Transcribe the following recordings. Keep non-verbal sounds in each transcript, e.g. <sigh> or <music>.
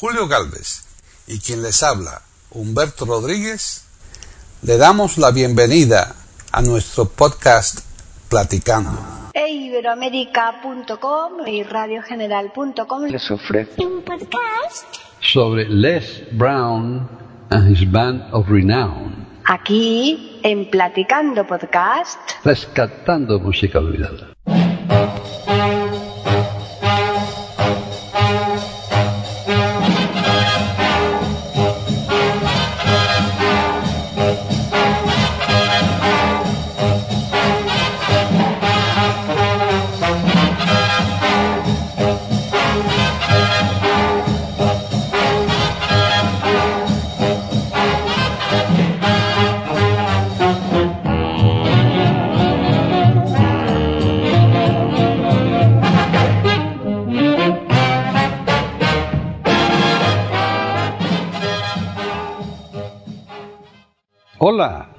Julio Galvez y quien les habla, Humberto Rodríguez, le damos la bienvenida a nuestro podcast Platicando. E Iberoamérica.com y radiogeneral.com les ofrece un podcast sobre Les Brown and his band of renown, aquí en Platicando Podcast. rescatando música olvidada.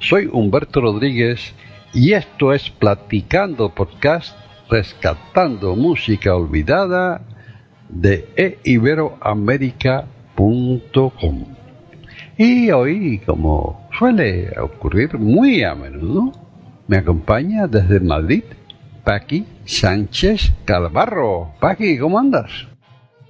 Soy Humberto Rodríguez y esto es Platicando Podcast, rescatando música olvidada de eiberoamerica.com. Y hoy, como suele ocurrir muy a menudo, me acompaña desde Madrid Paqui Sánchez Calvarro. Paqui, ¿cómo andas?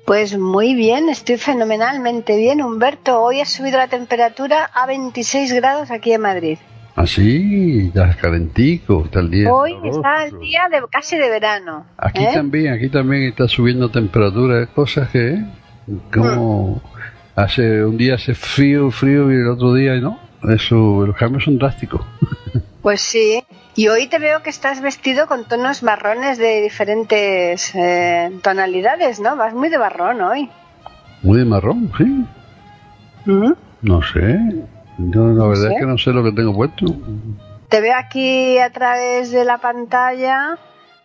Pues muy bien, estoy fenomenalmente bien, Humberto. Hoy ha subido la temperatura a 26 grados aquí en Madrid. Así, está calentico, está el día. Hoy sabroso. está el día de casi de verano. Aquí ¿eh? también, aquí también está subiendo temperatura, cosas que, ¿eh? como hace un día hace frío, frío y el otro día no. Eso, los cambios son drásticos. <laughs> Pues sí. Y hoy te veo que estás vestido con tonos marrones de diferentes eh, tonalidades, ¿no? Vas muy de marrón hoy. Muy de marrón, sí. ¿Mm? No sé. Yo la verdad es que no sé lo que tengo puesto. Te veo aquí a través de la pantalla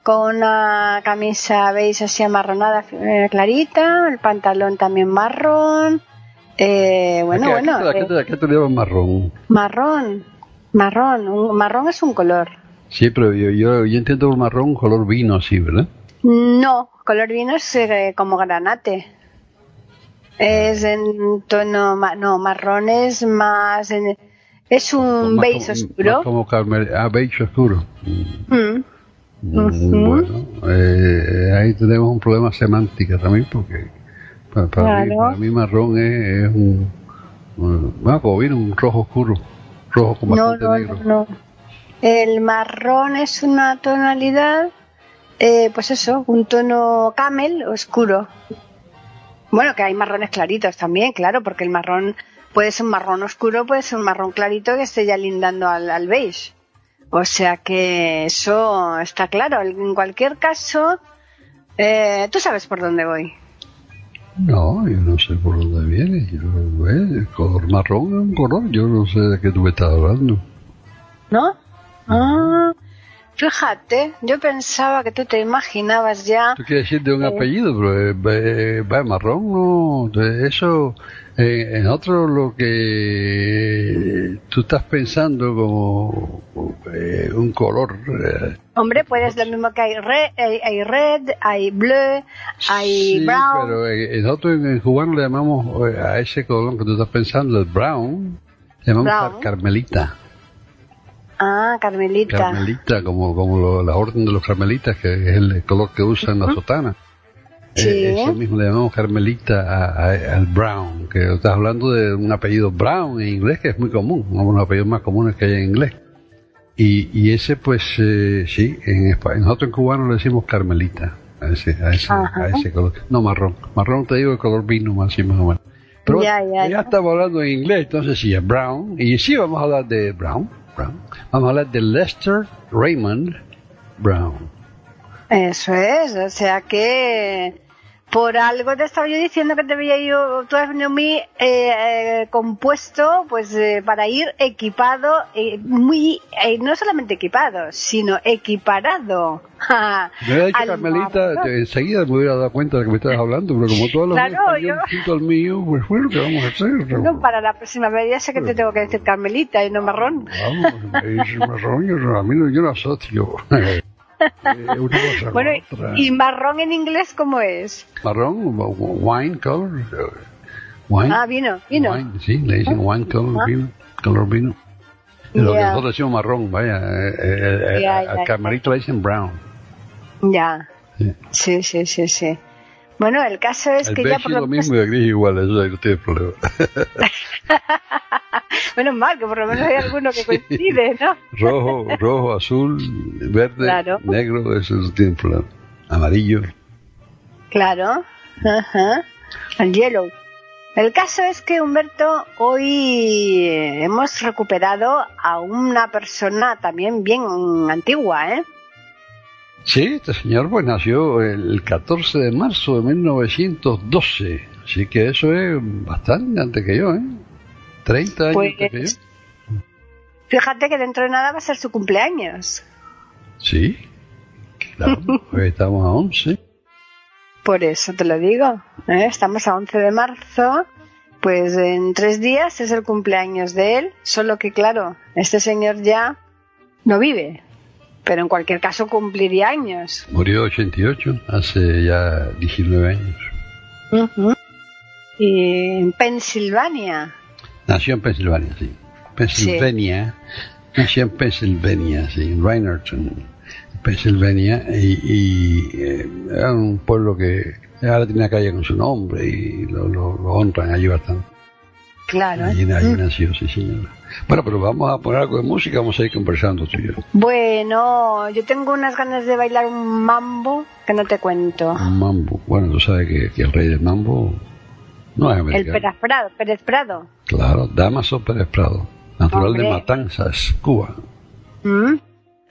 con una camisa beige así amarronada eh, clarita, el pantalón también marrón. Eh, bueno, ¿A qué- bueno, ¿A qué, a qué eh, te- a qué te llaman marrón? marrón, marrón, un- marrón es un color. Sí, pero yo, yo, yo entiendo marrón color vino así, ¿verdad? No, color vino es eh, como granate. Es en tono, ma- no, marrón es más, en- es un Más beige como- oscuro. como carmel, ah, beige oscuro. Mm. Mm. Bueno, eh, ahí tenemos un problema semántico también porque para, para mí, Claro. para mí marrón es, es un, un- bueno, como vino un rojo oscuro, rojo con No, bastante no, negro. no, no. El marrón es una tonalidad, eh, pues eso, un tono camel oscuro. Bueno, que hay marrones claritos también, claro, porque el marrón puede ser un marrón oscuro, puede ser un marrón clarito que esté ya lindando al, al beige. O sea que eso está claro. En cualquier caso, eh, tú sabes por dónde voy. No, yo no sé por dónde viene. Yo, eh, el color marrón es un color, yo no sé de qué tú me estás hablando. ¿No? Ah, fíjate, yo pensaba que tú te imaginabas ya. Tú quieres decir de un apellido, pero eh, eh, va marrón, no. de Eso, eh, en otro lo que tú estás pensando como eh, un color. eh, Hombre, pues lo mismo que hay red, hay, hay red, hay bleu, hay sí, brown. pero eh, nosotros en, en cubano le llamamos eh, a ese color que tú estás pensando, el brown, le llamamos Brown. car- carmelita. Ah, Carmelita. Carmelita, como, como lo- la orden de los carmelitas, que es el color que usan la sotana. Sí. Eh, eso mismo le llamamos carmelita a- a- al brown, que estás hablando de un apellido brown en inglés que es muy común, uno de los apellidos más comunes que hay en inglés. Y, y ese pues eh, sí, en español, nosotros en cubano le decimos carmelita, a ese, a ese, a ese color. No marrón, marrón te digo el color vino más, así más o menos. Pero Ya, ya, ya. estamos hablando en inglés, entonces sí, es brown. Y sí, vamos a hablar de brown, brown. Vamos a hablar de Lester Raymond Brown. Eso es, o sea que por algo te estaba yo diciendo que te veía yo, tú has venido muy eh, eh, compuesto, pues eh, para ir equipado, eh, muy, eh, no solamente equipado, sino equiparado. <laughs> Hubiera dicho al Carmelita, enseguida me hubiera dado cuenta de que me estabas hablando, pero como todos los Claro, español yo- al mío, pues bueno, ¿qué vamos a hacer? No, para la próxima vez ya sé que te tengo que decir Carmelita y no marrón. Vamos, me dice marrón, yo, a mí no, yo no asocio <laughs> eh, una cosa Bueno, otra. ¿y marrón en inglés cómo es? Marrón, wine color, eh, Wine. Ah, vino, vino. Wine, sí, le dicen wine color Ah. vino. Color vino. Lo que Ya. nosotros decimos marrón, vaya. eh, eh, eh, al ya, camarito le dicen brown. Ya. Sí. Sí, sí, sí. Bueno, el caso es el que ya por lo lo mismo y el gris igual, eso no tiene problema. <laughs> Menos mal, que por lo menos hay alguno que <laughs> coincide, ¿no? rojo, rojo, azul, verde, Claro. negro, eso no tiene problema. Amarillo. Claro. Ajá. El yellow. El caso es que Humberto hoy eh, hemos recuperado a una persona también bien antigua, ¿eh? Sí, este señor pues nació el 14 de marzo de 1912, así que eso es bastante antes que yo, ¿eh? 30 años Pues- que yo. Fíjate que dentro de nada va a ser su cumpleaños. Sí, claro, hoy <laughs> estamos a 11. Por eso te lo digo. ¿eh? Estamos a 11 de marzo. Pues en tres días es el cumpleaños de él. Solo que, claro, este señor ya no vive. Pero en cualquier caso cumpliría años. Murió 88, hace ya 19 años. Ujú. Y en Pensilvania. Nació en Pensilvania, sí. Pensilvania. Nació en Pensilvania, sí, en Reinerton, Pensilvania. Y, y, eh, era un pueblo que ahora tiene una calle con su nombre y lo, lo- lo honran allí bastante. Claro. Allí, allí Mm. nació, sí, señora. Bueno, pero vamos a poner algo de música, vamos a ir conversando tú y yo. Bueno, yo tengo unas ganas de bailar un mambo que no te cuento. Un mambo. Bueno, tú sabes que, que el rey del mambo no es El americano. Pérez Prado. Pérez Prado. Claro, Damaso Pérez Prado, natural de. Matanzas, Cuba. Mm.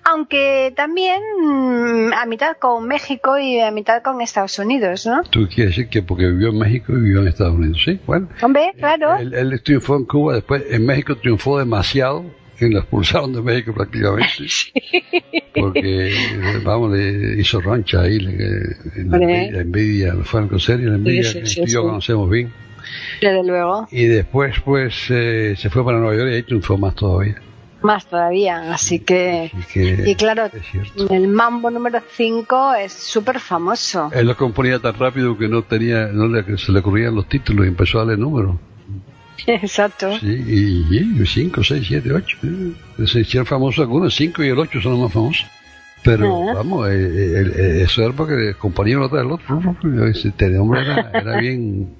Aunque también mm, a mitad con México y a mitad con Estados Unidos, ¿no? Tú quieres decir que porque vivió en México y vivió en Estados Unidos, sí, bueno. Hombre, claro. Él, él triunfó en Cuba, después en México triunfó demasiado, y lo expulsaron de México prácticamente. <laughs> Porque, vamos, le hizo roncha ahí, le, la, envidia, la envidia, fue la envidia Sí, sí, que tú y yo conocemos bien. Desde luego. Y después, pues, eh, se fue para Nueva York y ahí triunfó más todavía. Más todavía. Así que. Así que, Y claro, el mambo número 5 es súper famoso. Él lo componía tan rápido que no tenía, no le, se le ocurrían los títulos y empezó a darle números. <laughs> Exacto. Sí, y 5, 6, 7, 8. Se hicieron famosos algunos, 5 y el 8 son los más famosos. Pero Ah. vamos, eh, eh, eh, eso era porque componían uno tras el otro. Este hombre era, era bien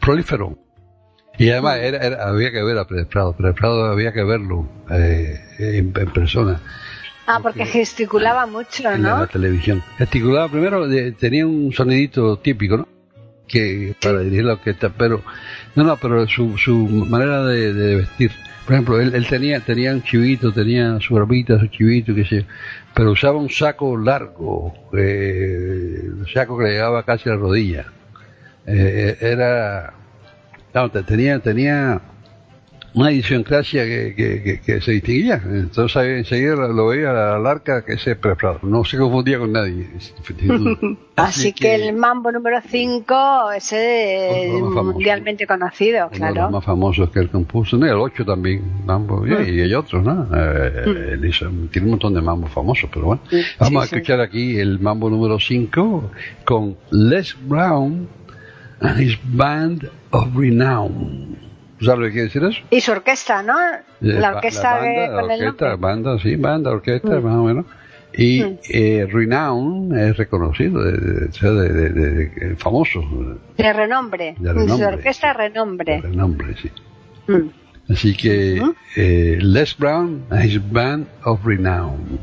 prolífero. Y además era, era- había que ver a Pérez Prado. Pérez Prado había que verlo eh, en, en persona, Ah, porque gesticulaba mucho, en la, ¿no? televisión. Gesticulaba primero, de- tenía un sonidito típico, ¿no? Que para dirigir la orquesta, pero no, no, pero su, su manera de, de vestir. Por ejemplo, él, él tenía tenía un chivito, tenía su barbita, su chivito, qué sé yo, pero usaba un saco largo, eh, un saco que le llegaba casi a la rodilla. Eh, era, no, te- tenía, tenía una idiosincrasia que, que, que, que se distinguía. Entonces enseguida lo, veía la arca que se preparaba. No se confundía con nadie. <laughs> Así que el mambo número 5 ese es Uno de mundialmente conocido, Uno de claro. los más famosos que él compuso. No, el 8 también, mambo, y, Mm. y hay otros, ¿no? Eh, él hizo- tiene un montón de mambos famosos, pero bueno. Sí, Vamos sí, a escuchar aquí el mambo número 5 con Les Brown and his Band of Renown. ¿Sabes lo que quiere decir eso? Y su orquesta, ¿no? Eh, La orquesta banda, que- con el orquesta, nombre. banda, sí, banda, orquesta, Mm. más o menos. Y Mm. eh, Renown es reconocido, de, de- de, de- de- de- famoso, De renombre. De renombre, Su orquesta renombre. el nombre, sí. Mm. Así que eh, Les Brown and his Band of Renown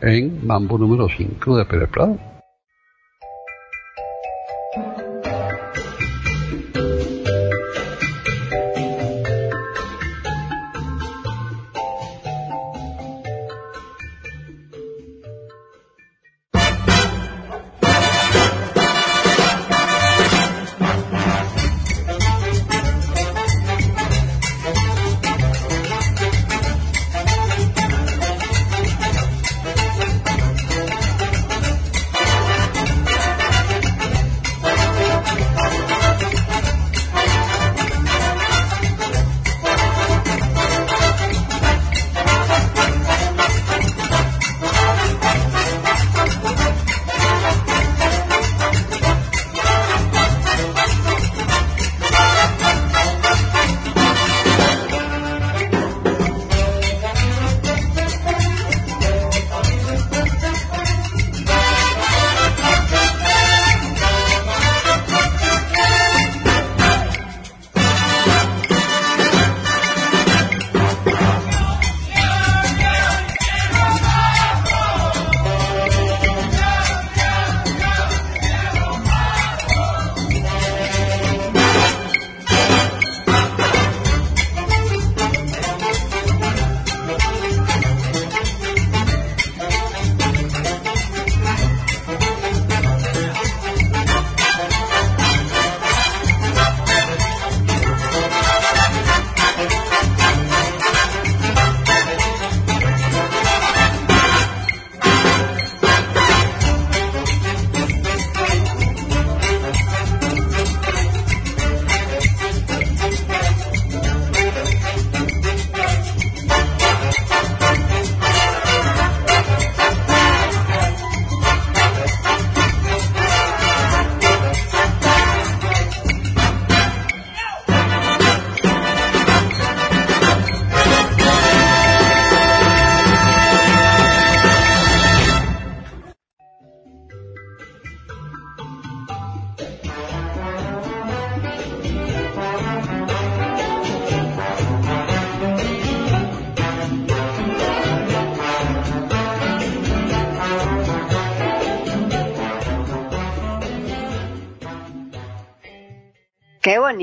en Mambo número 5 de Pérez Prado.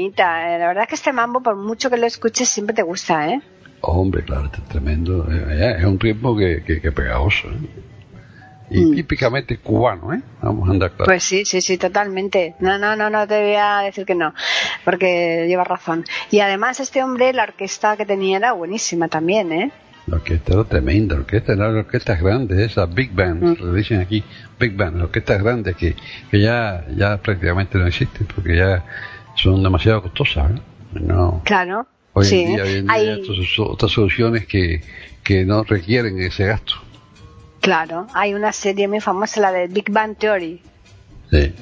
Bonita. eh. La verdad es que este mambo, por mucho que lo escuches, siempre te gusta, ¿eh? Hombre, claro, este es tremendo. Eh, Es un ritmo que, que, que pegajoso. ¿eh? Y Mm. típicamente cubano, ¿eh? Vamos a andar claro. Pues sí, sí, sí, totalmente. No, no, no, no te voy a decir que no, porque llevas razón. Y además este hombre, la orquesta que tenía era buenísima también, ¿eh? La orquesta era tremenda, la orquesta era la orquesta grande, esas big bands, Mm. le dicen aquí, big bands, las orquestas grandes que, que ya, ya prácticamente no existen porque ya son demasiado costosas, ¿no? No, Claro. hoy sí. en día, hoy en día hay, otras- soluciones que, que no requieren ese gasto. claro, hay una serie muy famosa, la de Big Bang Theory. Sí.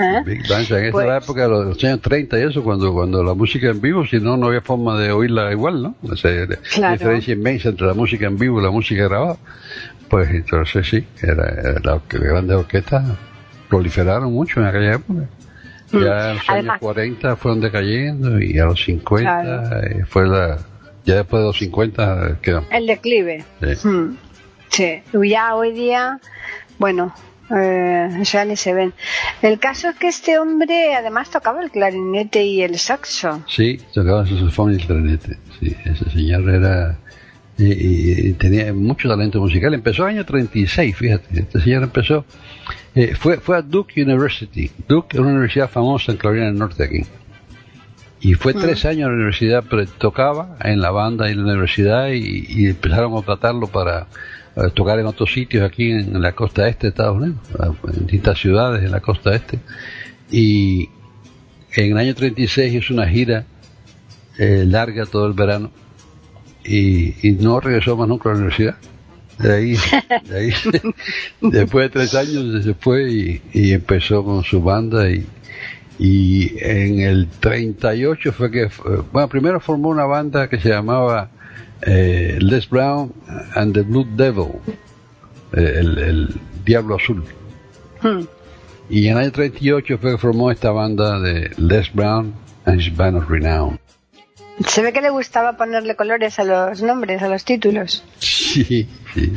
¿eh? Big Band, en esa Pues- época de los años 30 y eso, cuando, cuando la música en vivo, si no, no había forma de oírla igual, ¿no? O la Claro. diferencia inmensa entre la música en vivo y la música grabada. Pues entonces sí, era, era la, orque- grandes orquestas proliferaron mucho en aquella época. Ya en los años Además- 40 fueron decayendo y a los 50 Claro. eh, fue la... Ya después de los 50 eh, quedó. El declive. Sí. Mm. Sí. Y Ya hoy día, bueno, eh, ya ni se ven. El caso es que este hombre además tocaba el clarinete y el saxo. Sí, tocaba el saxofón y el clarinete. Sí, ese señor era. Y, y- tenía mucho talento musical. Empezó en el año 36, fíjate. Este señor empezó. eh, fue, fue a Duke University. Duke es una universidad famosa en Carolina del Norte aquí. Y fue tres años en la universidad, pero tocaba en la banda y en la universidad y, y empezaron a contratarlo para eh, tocar en otros sitios aquí en, en la costa este de Estados Unidos, en distintas ciudades en la costa este. Y en el año 36 hizo una gira eh, larga todo el verano y, y no regresó más nunca a la universidad. De ahí, de ahí <laughs> después de tres años se fue y, y empezó con su banda y, y en el 38 fue que, bueno, primero formó una banda que se llamaba eh, Les Brown and the Blue Devil, eh, el, el Diablo Azul. Mm. Y en el año 38 fue que formó esta banda de Les Brown and his Band of Renown. Se ve que le gustaba ponerle colores a los nombres, a los títulos. Sí, sí.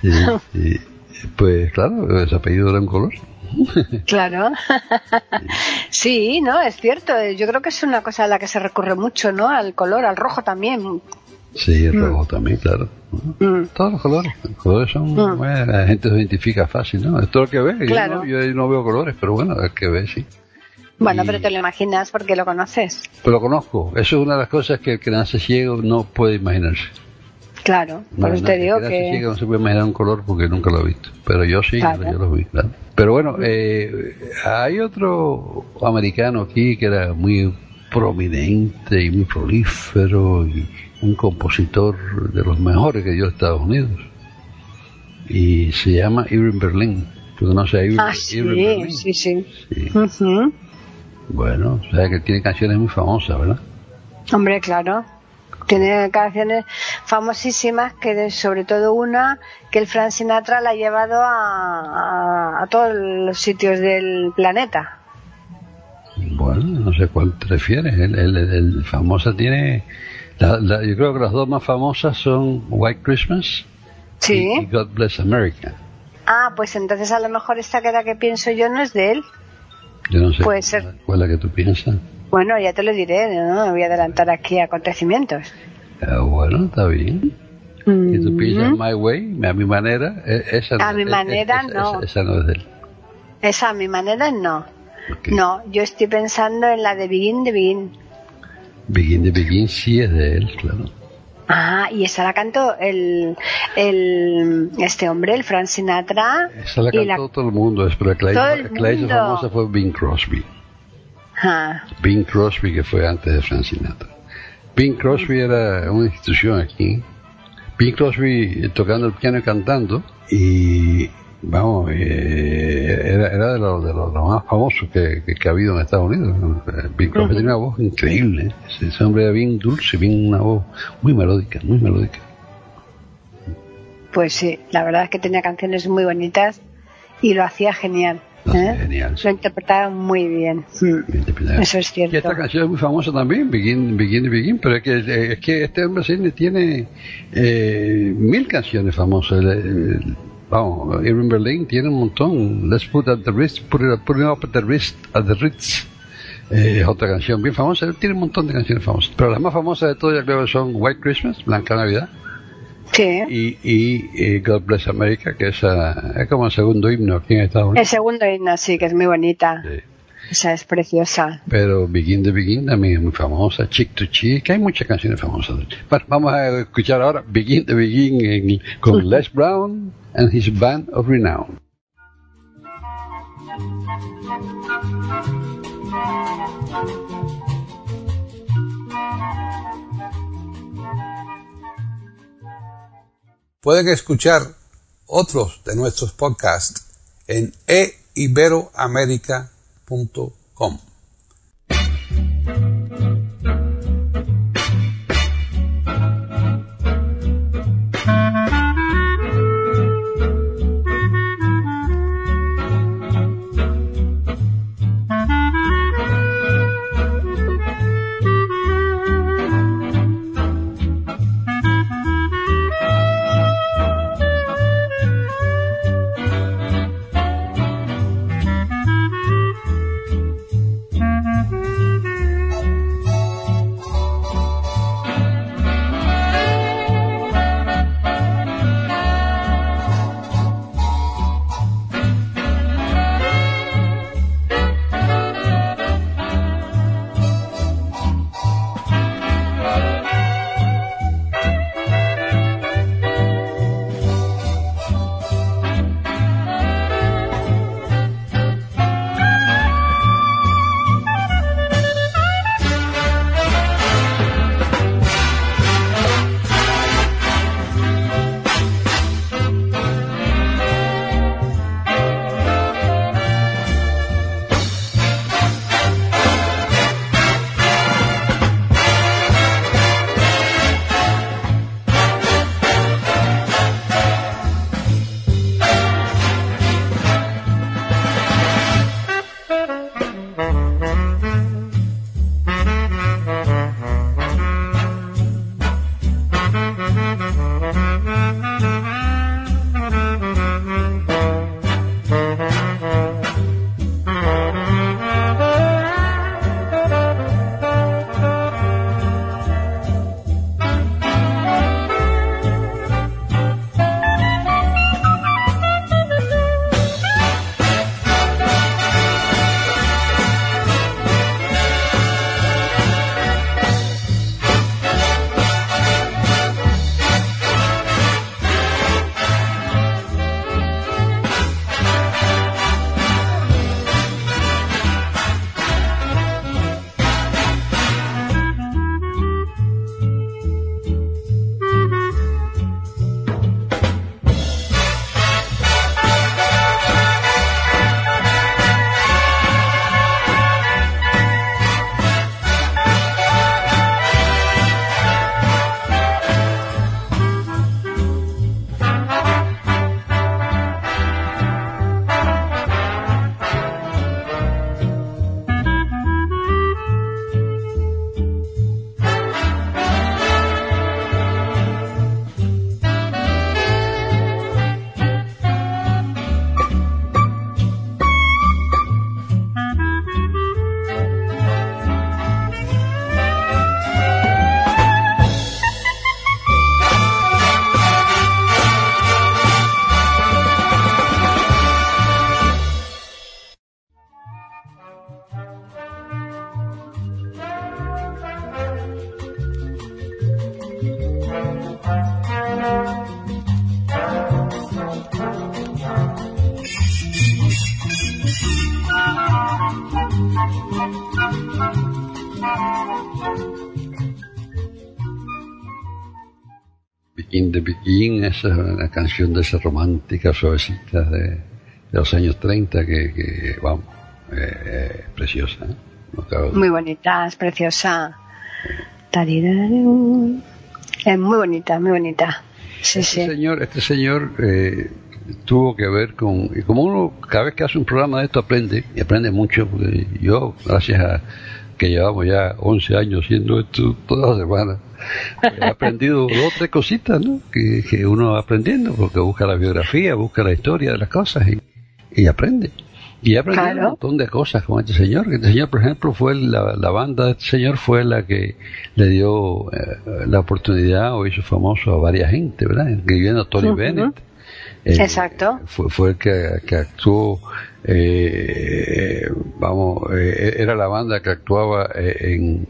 Sí, sí. Pues claro, ese apellido era un color. Claro. sí, no, es cierto. Yo creo que es una cosa a la que se recurre mucho, ¿no? Al color, al rojo también. Sí, el rojo también, claro. Mm. Todos los colores. Los colores son, Mm. bueno, la gente se identifica fácil, ¿no? Es todo lo que ve. Yo Claro. no- Yo, no, veo colores, pero bueno, el que ve, sí. Bueno, pero te lo imaginas porque lo conoces. Pero lo conozco. Eso es una de las cosas que el que nace ciego no puede imaginarse. Claro, por No, eso te digo que que... ciego no se puede imaginar un color porque nunca lo he visto. Pero yo sí, Claro. yo, lo vi. Pero bueno, eh, hay otro americano aquí que era muy prominente y muy prolífero y un compositor de los mejores que dio Estados Unidos. Y se llama Irving Berlin. ¿Tú conoces a Irving, Ah, sí, Irving Berlin? sí, sí. Sí. Ujú. Bueno, o sea que tiene canciones muy famosas, ¿verdad? Hombre, claro. Tiene canciones famosísimas que de- sobre todo una que el Frank Sinatra la ha llevado a, a, a todos los sitios del planeta. Bueno, no sé cuál te refieres. El, el, el famosa tiene. la- la- yo creo que las dos más famosas son White Christmas y, Sí. y God Bless America. Ah, pues entonces a lo mejor esta que la que pienso yo no es de él. Yo no sé Puede ser. cuál es la que tú piensas. Bueno, ya te lo diré, no me voy a adelantar aquí a acontecimientos. Ah, bueno, está bien. Y tú piensas. My Way, a mi manera, e- esa no A mi es- manera, esa- no. Esa, esa no es de él. Esa a mi manera no. Ok. No, yo estoy pensando en la de Begin de Begin. Begin the Begin sí es de él, claro. Ah, y esa la cantó el, el este hombre, el Frank Sinatra. Esa la cantó todo el mundo, pero la que el la hizo famosa fue Bing Crosby. Ah, Bing Crosby, que fue antes de Frank Sinatra. Bing Crosby era una institución aquí. Bing Crosby tocando el piano y cantando. Y, vamos, eh, era, era de los de los- más famosos que, que, que ha habido en Estados Unidos. Eh, Bing Crosby tenía una voz increíble. Ese, ese hombre era bien dulce, bien una voz muy melódica, muy melódica. pues sí, la verdad es que tenía canciones muy bonitas y lo hacía genial. ¿eh? genial, sí. Lo interpretaba muy bien. Interpretada. Eso es Y cierto. esta canción es muy famosa también, Begin, Begin, Begin, pero es que, eh, es que este hombre sí tiene eh, mil canciones famosas. El- el- vamos, Irving Berlin tiene un montón. Let's put at the wrist, put it, put it up at the wrist, at the Ritz. Eh, es otra canción bien famosa. Él tiene un montón de canciones famosas. Pero las más famosas de todas, yo creo que son White Christmas, Blanca Navidad. Sí. Y, y, God Bless America, que esa, es como el segundo himno aquí en Estados Unidos. El segundo himno, sí, que es muy bonita. Sí. Esa es preciosa. Pero Begin the Begin también es muy famosa, Chick to Chick, hay muchas canciones famosas. Bueno, vamos a escuchar ahora Begin the Begin en- con Les Brown and his band of renown. Pueden escuchar otros de nuestros podcasts en eiberoamerica.com. Begin Esa es una canción de esas románticas, suavecitas de, de los años 30 que, que vamos, eh, preciosa. ¿eh? No Muy bonita, es preciosa. Es muy bonita, muy bonita. Sí, Este sí. señor, este señor eh, tuvo que ver con, y como uno cada vez que hace un programa de esto aprende, y aprende mucho, porque yo, gracias a que llevamos ya 11 años haciendo esto todas las semanas, he aprendido <laughs> dos o tres cositas, ¿no? Que, que uno va aprendiendo, porque busca la biografía, busca la historia de las cosas y, y aprende. Y he aprendido un montón de cosas con este señor. Este señor, por ejemplo, fue la, la banda de este señor fue la que le dio eh, la oportunidad o hizo famoso a varias gente, ¿verdad? Incluyendo a Tony Bennett. Eh, Exacto. Fue, fue el que, que actuó, eh, vamos, era la banda que actuaba en,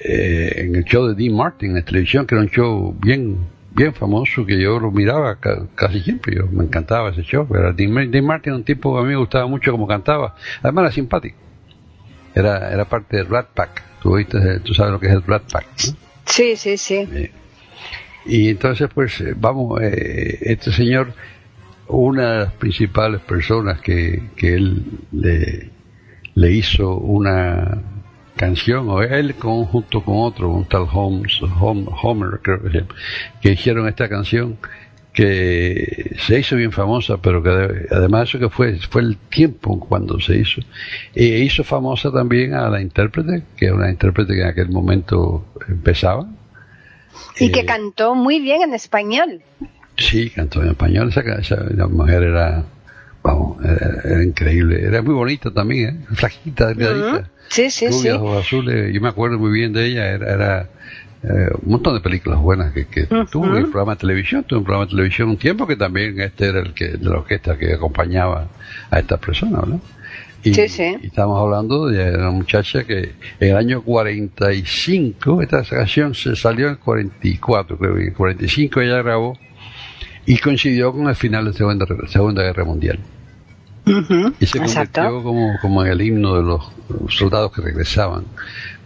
en el show de Dean Martin en televisión, que era un show bien bien famoso que yo lo miraba casi siempre, yo me encantaba ese show. Era Dean, Martin, un tipo que a mí me gustaba mucho como cantaba, además era simpático. Era, era parte del Rat Pack. ¿Tú, tú sabes lo que es el Rat Pack. Sí, sí, sí. Y entonces, pues, eh, vamos, eh, este señor, una de las principales personas que, que él le, le hizo una canción, o él junto con otro, un tal Holmes, Homer, creo que se que hicieron esta canción que se hizo bien famosa, pero que además eso que fue, fue el tiempo cuando se hizo. E hizo famosa también a la intérprete, que era una intérprete que en aquel momento empezaba. Y que eh, cantó muy bien en español. Sí, cantó en español. Esa, esa la mujer era, vamos, era, increíble. Era muy bonita también, ¿eh? flaquita, delgadita. Sí, sí, sí. ojos azules. Yo me acuerdo muy bien de ella. Era, era eh, un montón de películas buenas que, que tuvo. El programa de televisión, tuvo un programa de televisión un tiempo que también este era el que de la orquesta que acompañaba a estas personas, ¿no? Y, sí, sí. y estamos hablando de una muchacha que en el año 45, esta canción se salió en el 44, creo que en el 45 ella grabó y coincidió con el final de la Segunda, Segunda Guerra Mundial. Y se convirtió como, como en el himno de los soldados que regresaban,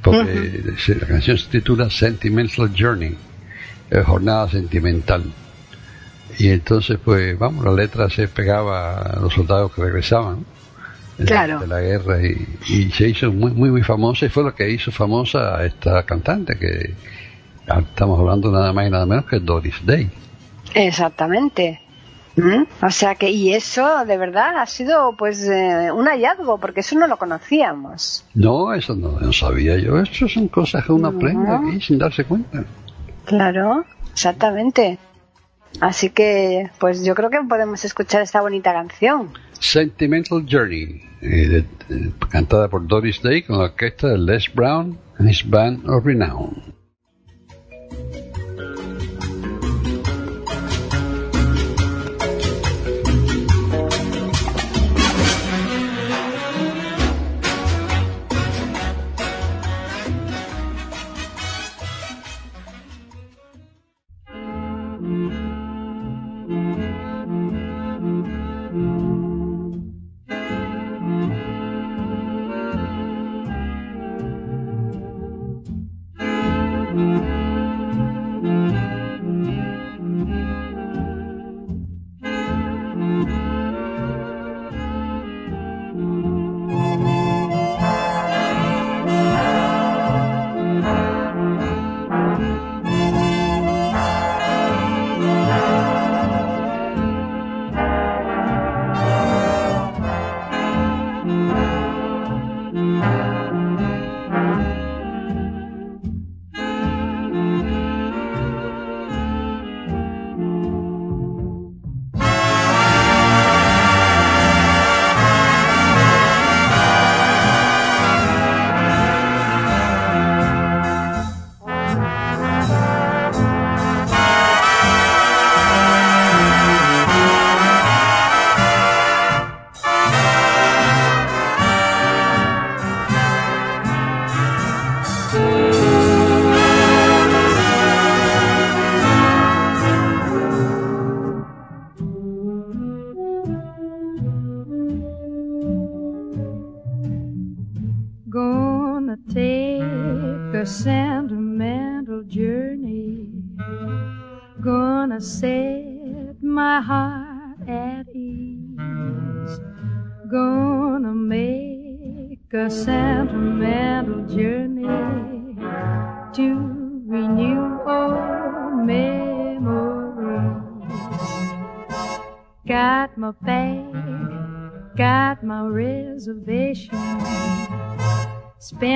porque la canción se titula Sentimental Journey, eh, jornada sentimental. Y entonces, pues, vamos, la letra se pegaba a los soldados que regresaban de, la, guerra y, se hizo muy, muy, muy famosa y fue lo que hizo famosa a esta cantante que estamos hablando nada más y nada menos que Doris Day. Exactamente. O sea que, y eso de verdad ha sido pues eh, un hallazgo, porque eso no lo conocíamos. No, eso no, no sabía yo. Eso son cosas que uno aprende aquí sin darse cuenta. Claro, exactamente. Así que, pues yo creo que podemos escuchar esta bonita canción. Sentimental Journey, eh, cantada por Doris Day con la orquesta de Les Brown and his Band of Renown.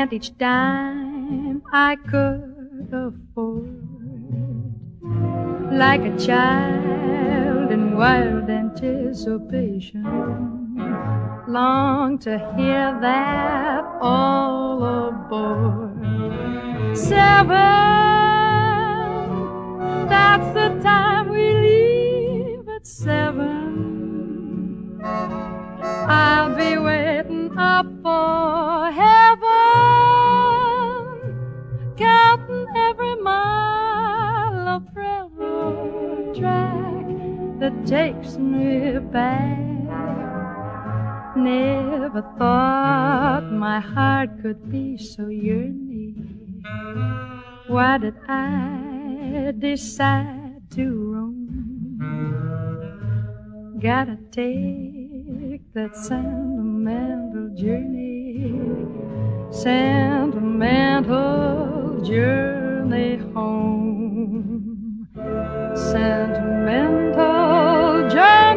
Spent each dime I could afford. Like a child in wild anticipation, long to hear that all aboard. Seven, that's the time we leave at seven. Takes me back. Never thought my heart could be so yearning. Why did I decide to roam? Gotta take that sentimental journey, sentimental journey home, sentimental journey.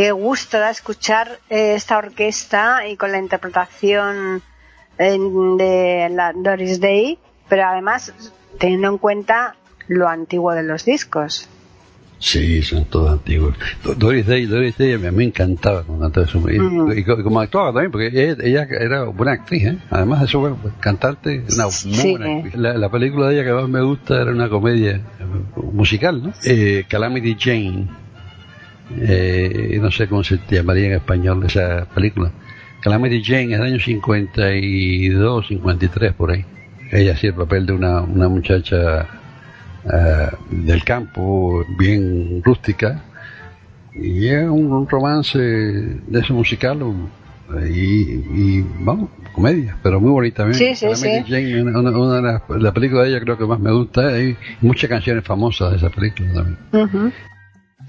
Qué gusto da escuchar eh, esta orquesta y con la interpretación eh, de la Doris Day, pero además teniendo en cuenta lo antiguo de los discos. Sí, son todos antiguos. Do- Doris Day, Doris Day a mí me encantaba cuando cantaba eso. Y, Ujú. y y como actuaba también, porque ella, ella era buena actriz, ¿eh? Además de eso, pues, cantarte, una muy Sí. buena actriz. La, la película de ella que más me gusta era una comedia eh, musical, ¿no? Eh, Calamity Jane. Eh, no sé cómo se llamaría en español esa película. Calamity Jane es del año 52, 53, por ahí. Ella hacía el papel de una, una muchacha eh, del campo, bien rústica, y es un, un romance de ese musical y, y, vamos, comedia, pero muy bonita también. Sí, sí, sí. Jane, una, una- de las la películas de ella creo que más me gusta, hay muchas canciones famosas de esa película también.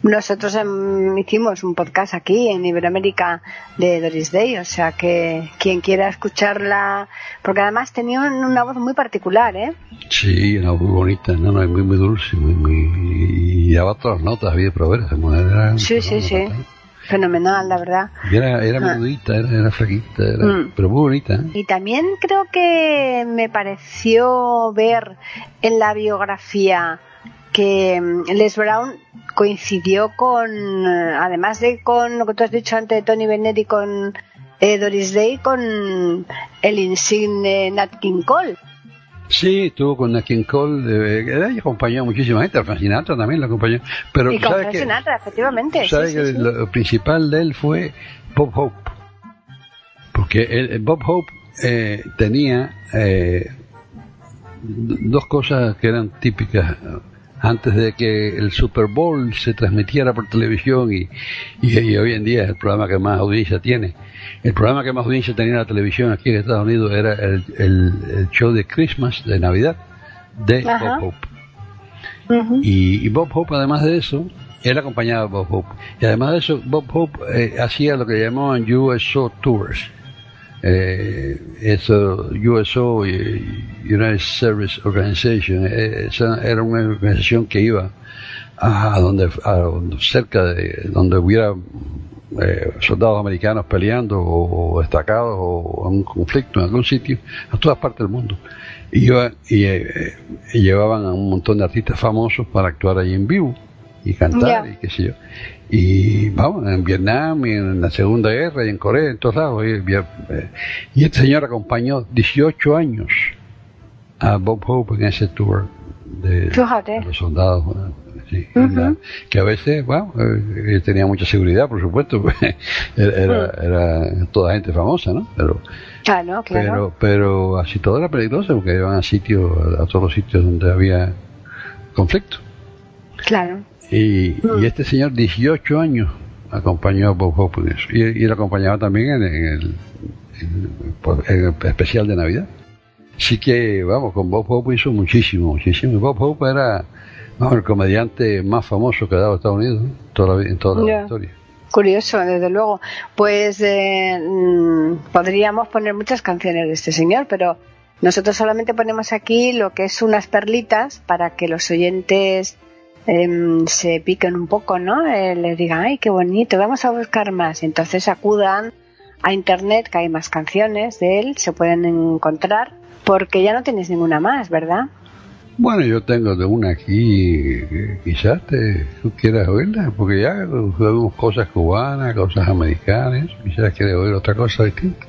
Nosotros em, hicimos un podcast aquí en Iberoamérica de Doris Day, o sea que quien quiera escucharla, porque además tenía un- una voz muy particular, ¿eh? Sí, era muy bonita, no, no, muy, muy dulce, muy, muy, y daba todas las notas, había proveer, Sí, sí, sí. Fenomenal, la verdad. Y era, era Ah. menudita, era, era flaquita, era- Mm. pero muy bonita. ¿eh? Y también creo que me pareció ver en la biografía que mm, Les Brown coincidió con, eh, además de con lo que tú has dicho antes de Tony Bennett y con eh, Doris Day, con el insigne Nat King Cole. Sí, estuvo con Nat King Cole, eh, acompañó a muchísima gente, a Frank Sinatra también la acompañó. Pero y con ¿sabes Frank? Sinatra, efectivamente. ¿Sabes sí, que sí, sí. lo principal de él fue Bob Hope? Porque él- Bob Hope eh, tenía eh, dos cosas que eran típicas antes de que el Super Bowl se transmitiera por televisión y, y- y hoy en día es el programa que más audiencia tiene. El programa que más audiencia tenía en la televisión aquí en Estados Unidos era el, el- el show de Christmas, de Navidad, de Ajá. Bob Hope. Y Bob Hope, además de eso, él acompañaba a Bob Hope. Y además de eso, Bob Hope eh, hacía lo que llamaban USO Tours. Eh, eso, USO, United Service Organization, eh, esa era una organización que iba a donde, cerca de donde hubiera eh, soldados americanos peleando o, destacados o en un conflicto en algún sitio, a todas partes del mundo. Y, iba- y, eh, y llevaban a un montón de artistas famosos para actuar ahí en vivo y cantar y qué sé yo. Y vamos, en Vietnam y en la Segunda Guerra y en Corea, en todos lados. Y, y, eh, y este señor acompañó 18 años a Bob Hope en ese tour de, los soldados. ¿verdad? que a veces, bueno, eh, él tenía mucha seguridad, por supuesto, <laughs> porque era, era, era toda gente famosa, ¿no? Pero, Claro, claro. pero, pero así todo era peligroso porque iban a sitios, a, a todos los sitios donde había conflicto. claro. Y, y este señor, 18 años, acompañó a Bob Hope en eso. Y, y lo acompañaba también en, en el, en- en el especial de Navidad. Así que, vamos, con Bob Hope hizo muchísimo, muchísimo. Bob Hope era, No, el comediante más famoso que ha dado Estados Unidos ¿no? toda la, en toda la historia. Curioso, desde luego. Pues eh, mm, podríamos poner muchas canciones de este señor, pero nosotros solamente ponemos aquí lo que es unas perlitas para que los oyentes em, se piquen un poco, ¿no? Eh, les digan, ay, qué bonito, vamos a buscar más. Entonces acudan a internet, que hay más canciones de él, se pueden encontrar, porque ya no tienes ninguna más, ¿verdad? Bueno, yo tengo de una aquí, quizás te, tú quieras oírla, porque ya oímos cosas cubanas, cosas americanas, quizás quieres oír otra cosa distinta.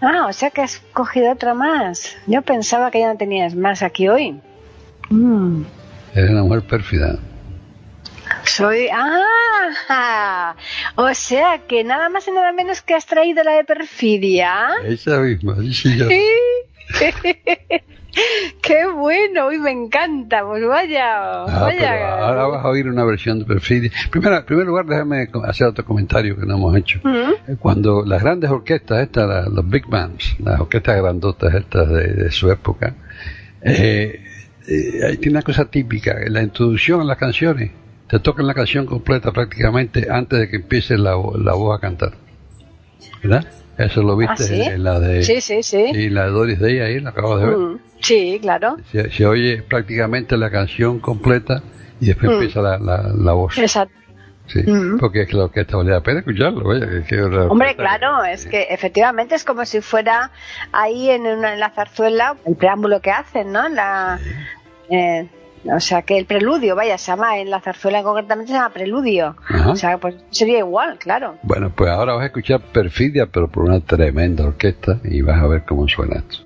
Ah, o sea que has cogido otra más. Yo pensaba que ya no tenías más aquí hoy. Mm. Eres una mujer pérfida. Soy. ¡Ah! O sea que nada más y nada menos que has traído la de perfidia. Esa misma, sí, sí, ya. <laughs> ¡Qué bueno! ¡Uy, me encanta! Pues vaya. Ah, vaya. ahora vas a oír una versión de perfidia. Primero, en primer lugar, déjame hacer otro comentario que no hemos hecho. Mm, Eh, Cuando las grandes orquestas, estas, la- los big bands, las orquestas grandotas estas de, de su época, eh, eh, ahí tiene una cosa típica, la introducción a las canciones, te tocan la canción completa prácticamente antes de que empiece la, la voz a cantar. ¿Verdad? Eso lo viste ¿Ah, sí? en la de, Sí, sí, sí. y la de Doris Day ahí, la acabo de ver. Mm, Sí, claro. Se, se oye prácticamente la canción completa y después Mm. empieza la, la, la voz. Exacto. Sí, Mm. porque es que la orquesta vale la pena escucharlo. Vaya, que- Hombre, claro, es que efectivamente es como si fuera ahí en, una, en la zarzuela el preámbulo que hacen, ¿no? La, eh, o sea, que el preludio, vaya, se llama, en la zarzuela concretamente se llama preludio. Ajá. O sea, pues sería igual, claro. Bueno, pues ahora vas a escuchar Perfidia, pero por una tremenda orquesta y vas a ver cómo suena esto.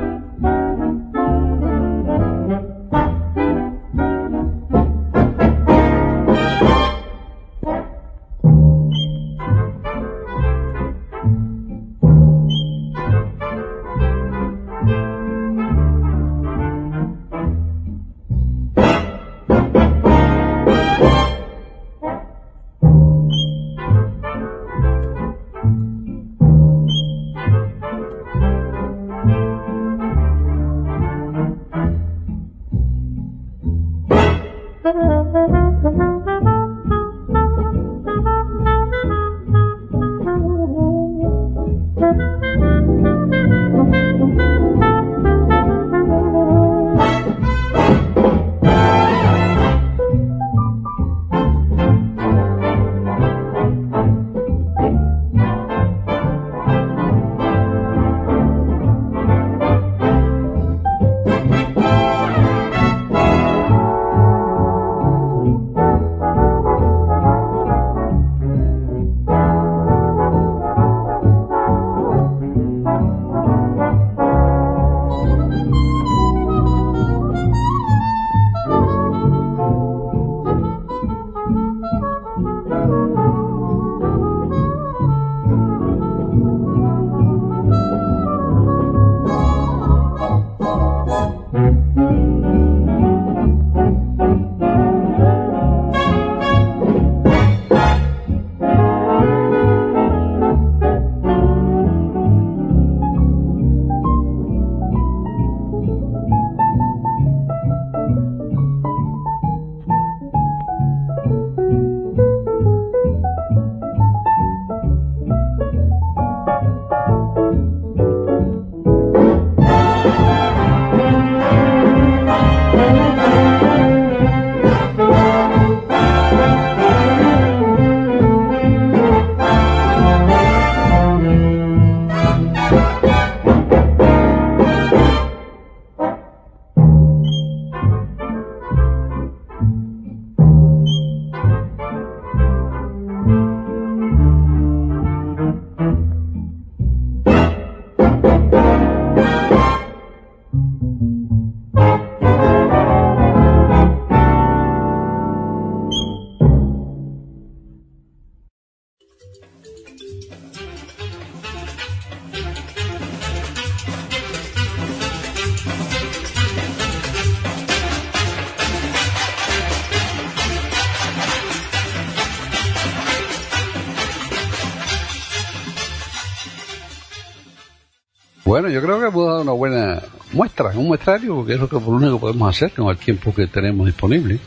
creo que hemos dado una buena muestra, un muestrario, porque es lo que lo único que podemos hacer con el tiempo que tenemos disponible,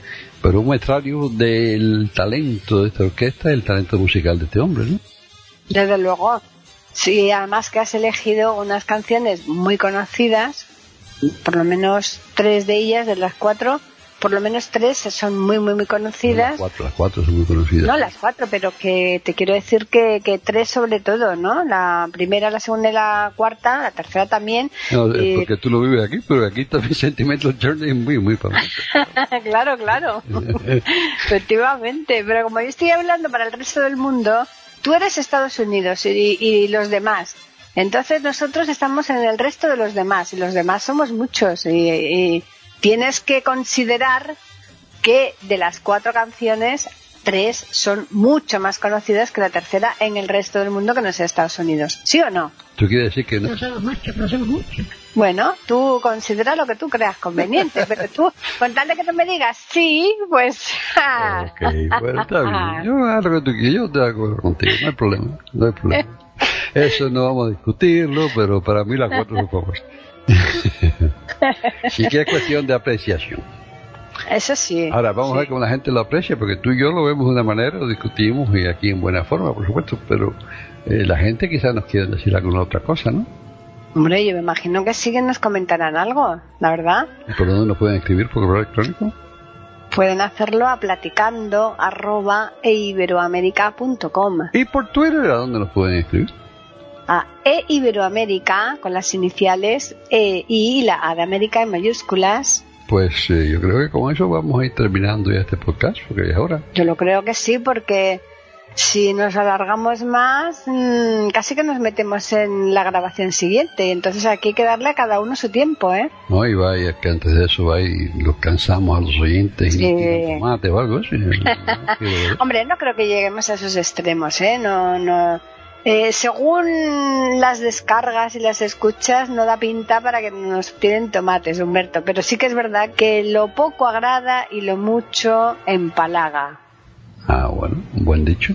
pero un muestrario del talento de esta orquesta y el talento musical de este hombre, ¿no? Desde luego. Sí, además que has elegido unas canciones muy conocidas, por lo menos tres de ellas, de las cuatro, por lo menos tres son muy, muy, muy conocidas. Las cuatro, las cuatro son muy conocidas. No, las cuatro, pero que te quiero decir que, que tres sobre todo, ¿no? La primera, la segunda y la cuarta, la tercera también. No, y- porque tú lo vives aquí, pero aquí también <laughs> Sentimental Journey es muy, muy famoso. <laughs> claro, claro. <laughs> Efectivamente. Pero como yo estoy hablando para el resto del mundo, tú eres Estados Unidos y, y los demás. Entonces nosotros estamos en el resto de los demás y los demás somos muchos y, y tienes que considerar que de las cuatro canciones tres son mucho más conocidas que la tercera en el resto del mundo que no sea Estados Unidos. ¿Sí o no? ¿Tú quieres decir que no? Bueno, tú considera lo que tú creas conveniente, <laughs> pero tú, con tal de que tú me digas sí, pues... <laughs> Ok, bueno, está bien. <laughs> Yo hago lo que tú quieras, yo de acuerdo contigo, no hay problema, no hay problema. Eso no vamos a discutirlo, pero para mí las cuatro son famosas. <laughs> sí que es cuestión de apreciación. Eso sí. Ahora, vamos a ver sí. cómo la gente lo aprecia, porque tú y yo lo vemos de una manera, lo discutimos y aquí en buena forma, por supuesto, pero eh, la gente quizás nos quiere decir alguna otra cosa, ¿no? Hombre, yo me imagino que sí que nos comentarán algo, la verdad. ¿Y por dónde nos pueden escribir? ¿Por correo electrónico? Pueden hacerlo a platicando arroba eiberoamerica.com ¿Y por Twitter a dónde nos pueden escribir? A eiberoamerica con las iniciales E y la A de América en mayúsculas. Pues eh, yo creo que con eso vamos a ir terminando ya este podcast, porque ya es hora. Yo lo creo que sí, porque si nos alargamos más, mm, casi que nos metemos en la grabación siguiente. Y entonces aquí hay que darle a cada uno su tiempo, ¿eh? No, y vaya que antes de eso va y los cansamos a los oyentes y Sí. tiran tomate o algo así. No. <laughs> Hombre, no creo que lleguemos a esos extremos, ¿eh? No, no. Eh, según las descargas y las escuchas, no da pinta para que nos tiren tomates, Humberto. Pero sí que es verdad que lo poco agrada y lo mucho empalaga. Ah, bueno, un buen dicho.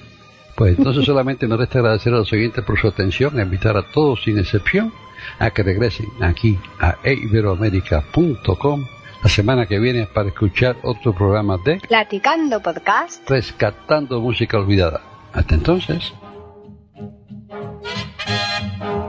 Pues entonces <laughs> solamente nos resta agradecer a los oyentes por su atención, a invitar a todos sin excepción a que regresen aquí a eiberoamerica.com la semana que viene para escuchar otro programa de Platicando podcast. Rescatando Música Olvidada. Hasta entonces. Thank you.